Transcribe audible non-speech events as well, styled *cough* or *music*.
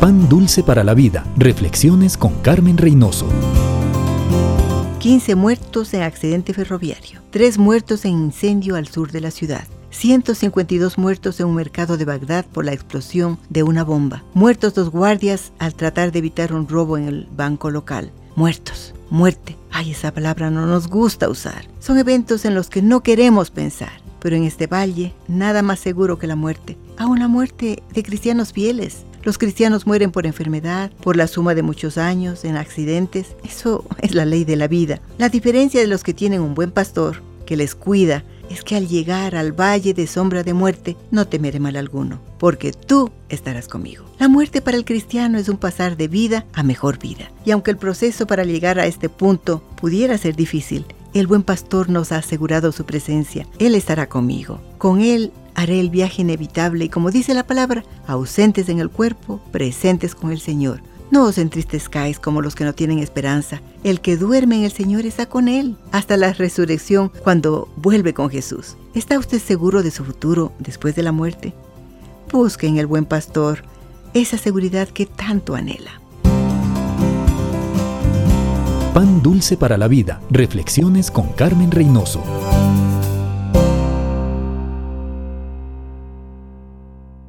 Pan dulce para la vida. Reflexiones con Carmen Reynoso. 15 muertos en accidente ferroviario. 3 muertos en incendio al sur de la ciudad. 152 muertos en un mercado de Bagdad por la explosión de una bomba. Muertos dos guardias al tratar de evitar un robo en el banco local. Muertos. Muerte. Ay, esa palabra no nos gusta usar. Son eventos en los que no queremos pensar. Pero en este valle, nada más seguro que la muerte. Aún la muerte de cristianos fieles. Los cristianos mueren por enfermedad, por la suma de muchos años, en accidentes. Eso *laughs* es la ley de la vida. La diferencia de los que tienen un buen pastor, que les cuida, es que al llegar al valle de sombra de muerte no temeré mal alguno, porque tú estarás conmigo. La muerte para el cristiano es un pasar de vida a mejor vida. Y aunque el proceso para llegar a este punto pudiera ser difícil, el buen pastor nos ha asegurado su presencia. Él estará conmigo. Con Él haré el viaje inevitable y como dice la palabra, ausentes en el cuerpo, presentes con el Señor. No os entristezcáis como los que no tienen esperanza. El que duerme en el Señor está con Él hasta la resurrección cuando vuelve con Jesús. ¿Está usted seguro de su futuro después de la muerte? Busque en el buen pastor esa seguridad que tanto anhela. Pan dulce para la vida. Reflexiones con Carmen Reynoso.